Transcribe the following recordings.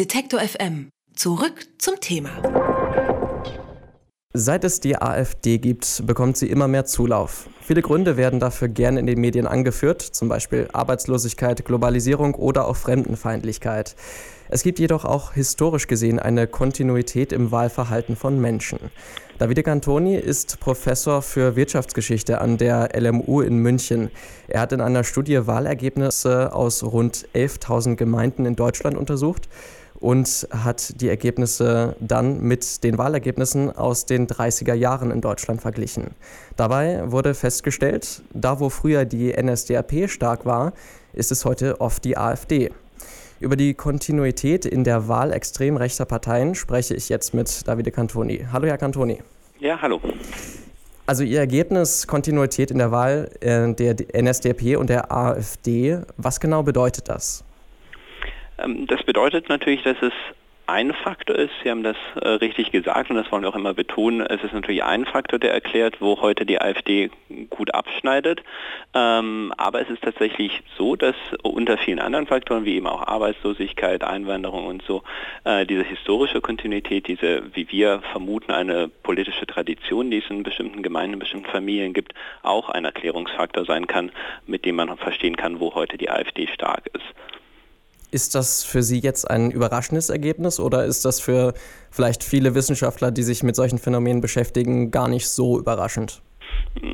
Detektor FM. Zurück zum Thema. Seit es die AfD gibt, bekommt sie immer mehr Zulauf. Viele Gründe werden dafür gerne in den Medien angeführt, zum Beispiel Arbeitslosigkeit, Globalisierung oder auch Fremdenfeindlichkeit. Es gibt jedoch auch historisch gesehen eine Kontinuität im Wahlverhalten von Menschen. Davide Cantoni ist Professor für Wirtschaftsgeschichte an der LMU in München. Er hat in einer Studie Wahlergebnisse aus rund 11.000 Gemeinden in Deutschland untersucht und hat die Ergebnisse dann mit den Wahlergebnissen aus den 30er Jahren in Deutschland verglichen. Dabei wurde festgestellt, da wo früher die NSDAP stark war, ist es heute oft die AfD. Über die Kontinuität in der Wahl extrem rechter Parteien spreche ich jetzt mit Davide Cantoni. Hallo, Herr Cantoni. Ja, hallo. Also Ihr Ergebnis Kontinuität in der Wahl äh, der NSDAP und der AfD, was genau bedeutet das? Ähm, das bedeutet natürlich, dass es ein Faktor ist, Sie haben das äh, richtig gesagt und das wollen wir auch immer betonen, es ist natürlich ein Faktor, der erklärt, wo heute die AfD gut abschneidet. Ähm, aber es ist tatsächlich so, dass unter vielen anderen Faktoren, wie eben auch Arbeitslosigkeit, Einwanderung und so, äh, diese historische Kontinuität, diese, wie wir vermuten, eine politische Tradition, die es in bestimmten Gemeinden, in bestimmten Familien gibt, auch ein Erklärungsfaktor sein kann, mit dem man verstehen kann, wo heute die AfD stark ist. Ist das für Sie jetzt ein überraschendes Ergebnis oder ist das für vielleicht viele Wissenschaftler, die sich mit solchen Phänomenen beschäftigen, gar nicht so überraschend?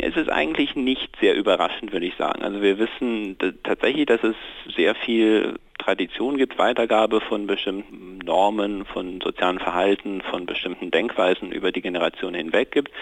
Es ist eigentlich nicht sehr überraschend, würde ich sagen. Also wir wissen tatsächlich, dass es sehr viel Tradition gibt, Weitergabe von bestimmten Normen, von sozialen Verhalten, von bestimmten Denkweisen über die Generation hinweg gibt.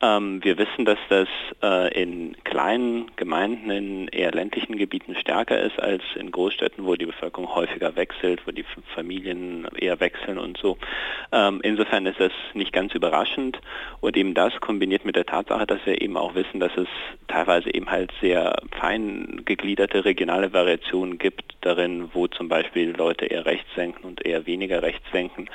Ähm, wir wissen, dass das äh, in kleinen Gemeinden, in eher ländlichen Gebieten stärker ist als in Großstädten, wo die Bevölkerung häufiger wechselt, wo die Familien eher wechseln und so. Ähm, insofern ist das nicht ganz überraschend und eben das kombiniert mit der Tatsache, dass wir eben auch wissen, dass es teilweise eben halt sehr fein gegliederte regionale Variationen gibt darin, wo zum Beispiel Leute eher rechts senken und eher weniger rechts senken.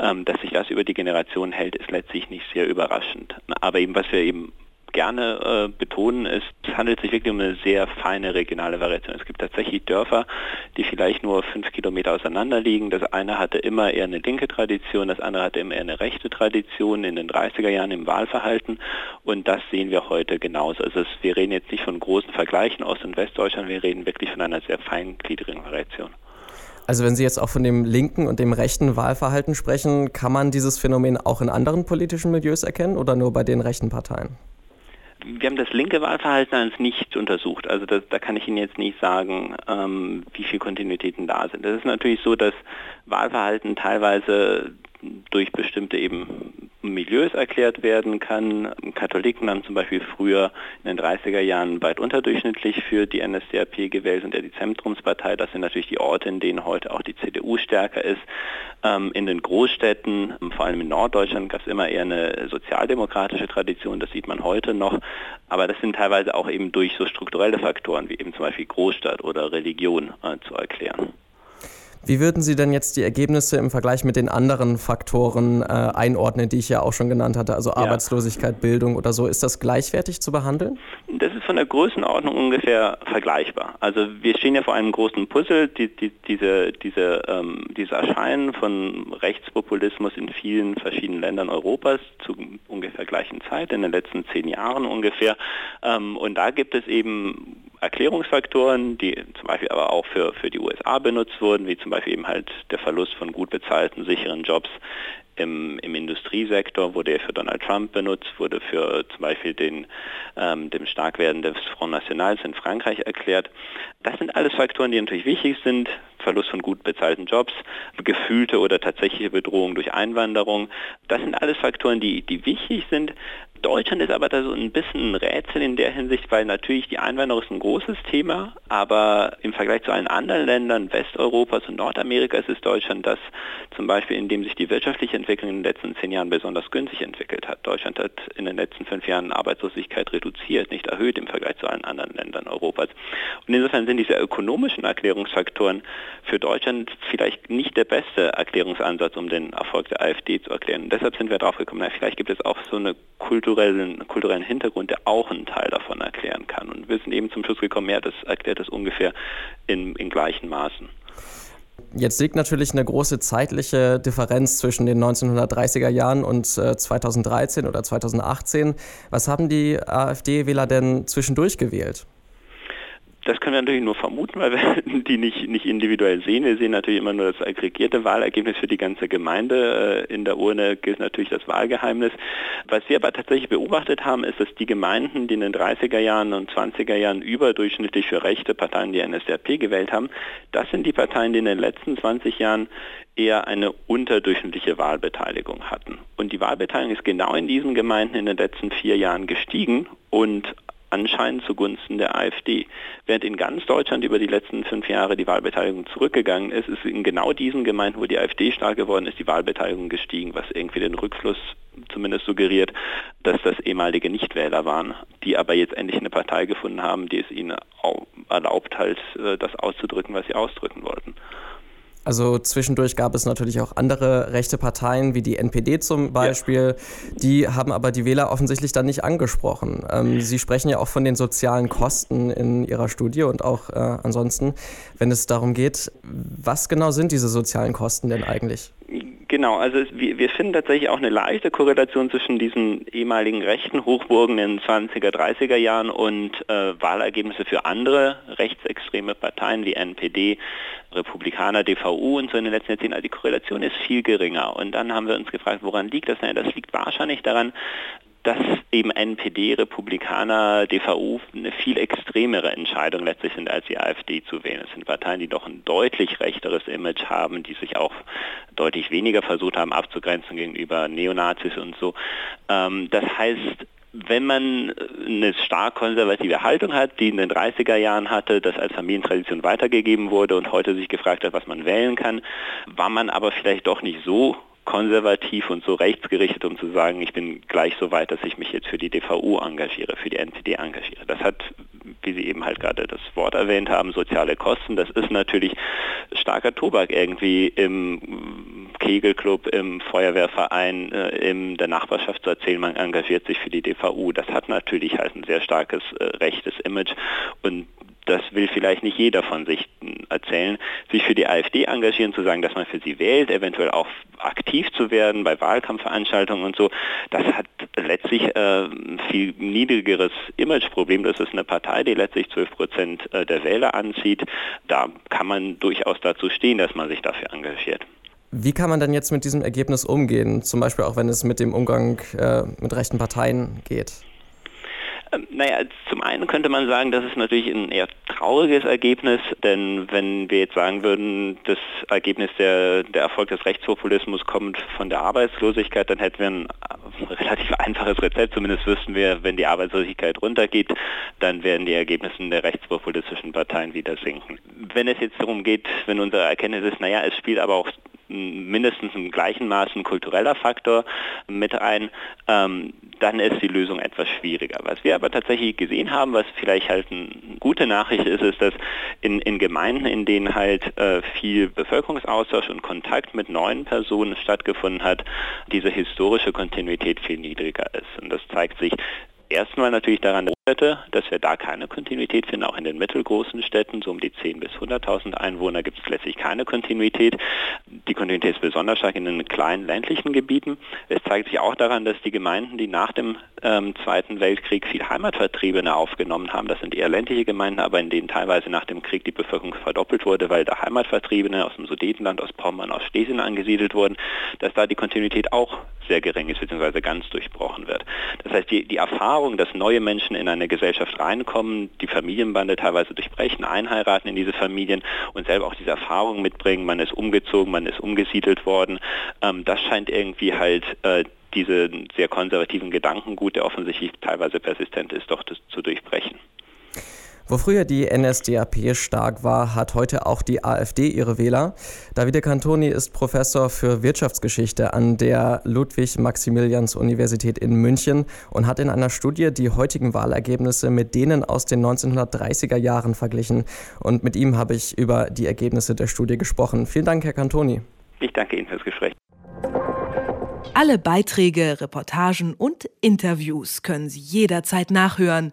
Ähm, dass sich das über die Generation hält, ist letztlich nicht sehr überraschend. Aber eben, was wir eben gerne äh, betonen, ist, es handelt sich wirklich um eine sehr feine regionale Variation. Es gibt tatsächlich Dörfer, die vielleicht nur fünf Kilometer auseinander liegen. Das eine hatte immer eher eine linke Tradition, das andere hatte immer eher eine rechte Tradition in den 30er Jahren im Wahlverhalten und das sehen wir heute genauso. Also es, wir reden jetzt nicht von großen Vergleichen Ost- und Westdeutschland, wir reden wirklich von einer sehr feingliedrigen Variation. Also wenn Sie jetzt auch von dem linken und dem rechten Wahlverhalten sprechen, kann man dieses Phänomen auch in anderen politischen Milieus erkennen oder nur bei den rechten Parteien? Wir haben das linke Wahlverhalten als nicht untersucht. Also das, da kann ich Ihnen jetzt nicht sagen, ähm, wie viele Kontinuitäten da sind. Das ist natürlich so, dass Wahlverhalten teilweise durch bestimmte eben Milieus erklärt werden kann. Katholiken haben zum Beispiel früher in den 30er Jahren weit unterdurchschnittlich für die NSDAP gewählt und ja die Zentrumspartei. Das sind natürlich die Orte, in denen heute auch die CDU stärker ist. Ähm, in den Großstädten, vor allem in Norddeutschland, gab es immer eher eine sozialdemokratische Tradition. Das sieht man heute noch. Aber das sind teilweise auch eben durch so strukturelle Faktoren wie eben zum Beispiel Großstadt oder Religion äh, zu erklären. Wie würden Sie denn jetzt die Ergebnisse im Vergleich mit den anderen Faktoren äh, einordnen, die ich ja auch schon genannt hatte, also Arbeitslosigkeit, ja. Bildung oder so? Ist das gleichwertig zu behandeln? Das ist von der Größenordnung ungefähr vergleichbar. Also wir stehen ja vor einem großen Puzzle, die, die, diese, diese, ähm, dieses Erscheinen von Rechtspopulismus in vielen verschiedenen Ländern Europas zu ungefähr gleichen Zeit, in den letzten zehn Jahren ungefähr. Ähm, und da gibt es eben Erklärungsfaktoren, die zum Beispiel aber auch für, für die USA benutzt wurden, wie zum Beispiel eben halt der Verlust von gut bezahlten, sicheren Jobs im, im Industriesektor, wurde er für Donald Trump benutzt, wurde für zum Beispiel den, ähm, dem Starkwerden des Front Nationals in Frankreich erklärt. Das sind alles Faktoren, die natürlich wichtig sind. Verlust von gut bezahlten Jobs, gefühlte oder tatsächliche Bedrohung durch Einwanderung. Das sind alles Faktoren, die, die wichtig sind, Deutschland ist aber da so ein bisschen ein Rätsel in der Hinsicht, weil natürlich die Einwanderung ist ein großes Thema, aber im Vergleich zu allen anderen Ländern Westeuropas und Nordamerikas ist Deutschland das zum Beispiel, in dem sich die wirtschaftliche Entwicklung in den letzten zehn Jahren besonders günstig entwickelt hat. Deutschland hat in den letzten fünf Jahren Arbeitslosigkeit reduziert, nicht erhöht im Vergleich zu allen anderen Ländern Europas. Und insofern sind diese ökonomischen Erklärungsfaktoren für Deutschland vielleicht nicht der beste Erklärungsansatz, um den Erfolg der AfD zu erklären. Und deshalb sind wir drauf gekommen, na, vielleicht gibt es auch so eine Kultur kulturellen, kulturellen Hintergrund, der auch einen Teil davon erklären kann. Und wir sind eben zum Schluss gekommen, ja, das erklärt das ungefähr in, in gleichen Maßen. jetzt liegt natürlich eine große zeitliche Differenz zwischen den 1930er Jahren und äh, 2013 oder 2018. Was haben die AfD-Wähler denn zwischendurch gewählt? Das können wir natürlich nur vermuten, weil wir die nicht, nicht individuell sehen. Wir sehen natürlich immer nur das aggregierte Wahlergebnis für die ganze Gemeinde. Äh, in der Urne gilt natürlich das Wahlgeheimnis. Was wir aber tatsächlich beobachtet haben, ist, dass die Gemeinden, die in den 30er Jahren und 20er Jahren überdurchschnittlich für rechte Parteien die NSDAP gewählt haben, das sind die Parteien, die in den letzten 20 Jahren eher eine unterdurchschnittliche Wahlbeteiligung hatten. Und die Wahlbeteiligung ist genau in diesen Gemeinden in den letzten vier Jahren gestiegen und anscheinend zugunsten der AfD. Während in ganz Deutschland über die letzten fünf Jahre die Wahlbeteiligung zurückgegangen ist, ist in genau diesen Gemeinden, wo die AfD stark geworden ist, die Wahlbeteiligung gestiegen, was irgendwie den Rückfluss zumindest suggeriert, dass das ehemalige Nichtwähler waren, die aber jetzt endlich eine Partei gefunden haben, die es ihnen erlaubt, halt das auszudrücken, was sie ausdrücken wollten. Also zwischendurch gab es natürlich auch andere rechte Parteien, wie die NPD zum Beispiel. Ja. Die haben aber die Wähler offensichtlich dann nicht angesprochen. Ähm, Sie sprechen ja auch von den sozialen Kosten in Ihrer Studie und auch äh, ansonsten, wenn es darum geht, was genau sind diese sozialen Kosten denn eigentlich? Genau, also wir, wir, finden tatsächlich auch eine leichte Korrelation zwischen diesen ehemaligen rechten Hochburgen in den 20er, 30er Jahren und äh, Wahlergebnisse für andere rechtsextreme Parteien wie NPD, Republikaner, DVU und so in den letzten Jahrzehnten. Also die Korrelation ist viel geringer. Und dann haben wir uns gefragt, woran liegt das? Naja, das liegt wahrscheinlich daran, dass eben NPD, Republikaner, DVU eine viel extremere Entscheidung letztlich sind, als die AfD zu wählen. Es sind Parteien, die doch ein deutlich rechteres Image haben, die sich auch deutlich weniger versucht haben abzugrenzen gegenüber Neonazis und so. Ähm, das heißt, wenn man eine stark konservative Haltung hat, die in den 30er Jahren hatte, das als Familientradition weitergegeben wurde und heute sich gefragt hat, was man wählen kann, war man aber vielleicht doch nicht so konservativ und so rechtsgerichtet, um zu sagen, ich bin gleich so weit, dass ich mich jetzt für die DVU engagiere, für die NPD engagiere. Das hat, wie Sie eben halt gerade das Wort erwähnt haben, soziale Kosten. Das ist natürlich starker Tobak irgendwie im Kegelclub, im Feuerwehrverein, äh, in der Nachbarschaft zu erzählen, man engagiert sich für die DVU. Das hat natürlich halt ein sehr starkes äh, rechtes Image und das will vielleicht nicht jeder von sich erzählen, sich für die AfD engagieren, zu sagen, dass man für sie wählt, eventuell auch aktiv zu werden bei Wahlkampfveranstaltungen und so, das hat letztlich äh, viel niedrigeres Imageproblem. Das ist eine Partei, die letztlich 12 Prozent äh, der Wähler anzieht. Da kann man durchaus dazu stehen, dass man sich dafür engagiert. Wie kann man denn jetzt mit diesem Ergebnis umgehen? Zum Beispiel auch, wenn es mit dem Umgang äh, mit rechten Parteien geht? Ähm, naja, zum einen könnte man sagen, das ist natürlich ein eher trauriges Ergebnis, denn wenn wir jetzt sagen würden, das Ergebnis der, der Erfolg des Rechtspopulismus kommt von der Arbeitslosigkeit, dann hätten wir ein äh, relativ einfaches Rezept, zumindest wüssten wir, wenn die Arbeitslosigkeit runtergeht, dann werden die Ergebnisse der rechtspopulistischen Parteien wieder sinken. Wenn es jetzt darum geht, wenn unsere Erkenntnis ist, naja, es spielt aber auch mindestens im gleichen Maß ein kultureller Faktor mit ein, ähm, dann ist die Lösung etwas schwieriger. Was wir aber tatsächlich gesehen haben, was vielleicht halt eine gute Nachricht ist, ist, dass in, in Gemeinden, in denen halt äh, viel Bevölkerungsaustausch und Kontakt mit neuen Personen stattgefunden hat, diese historische Kontinuität viel niedriger ist. Und das zeigt sich erstmal natürlich daran, dass wir da keine Kontinuität finden, auch in den mittelgroßen Städten, so um die 10.000 bis 100.000 Einwohner gibt es letztlich keine Kontinuität. Die Kontinuität ist besonders stark in den kleinen ländlichen Gebieten. Es zeigt sich auch daran, dass die Gemeinden, die nach dem ähm, Zweiten Weltkrieg viel Heimatvertriebene aufgenommen haben, das sind eher ländliche Gemeinden, aber in denen teilweise nach dem Krieg die Bevölkerung verdoppelt wurde, weil da Heimatvertriebene aus dem Sudetenland, aus Pommern, aus Schlesien angesiedelt wurden, dass da die Kontinuität auch sehr gering ist, beziehungsweise ganz durchbrochen wird. Das heißt, die, die Erfahrung, dass neue Menschen in eine Gesellschaft reinkommen, die Familienbande teilweise durchbrechen, einheiraten in diese Familien und selber auch diese Erfahrung mitbringen, man ist umgezogen, man ist umgesiedelt worden, ähm, das scheint irgendwie halt äh, diese sehr konservativen Gedankengut, der offensichtlich teilweise persistent ist, doch zu durchbrechen. Wo früher die NSDAP stark war, hat heute auch die AfD ihre Wähler. Davide Cantoni ist Professor für Wirtschaftsgeschichte an der Ludwig-Maximilians-Universität in München und hat in einer Studie die heutigen Wahlergebnisse mit denen aus den 1930er Jahren verglichen. Und mit ihm habe ich über die Ergebnisse der Studie gesprochen. Vielen Dank, Herr Cantoni. Ich danke Ihnen fürs Gespräch. Alle Beiträge, Reportagen und Interviews können Sie jederzeit nachhören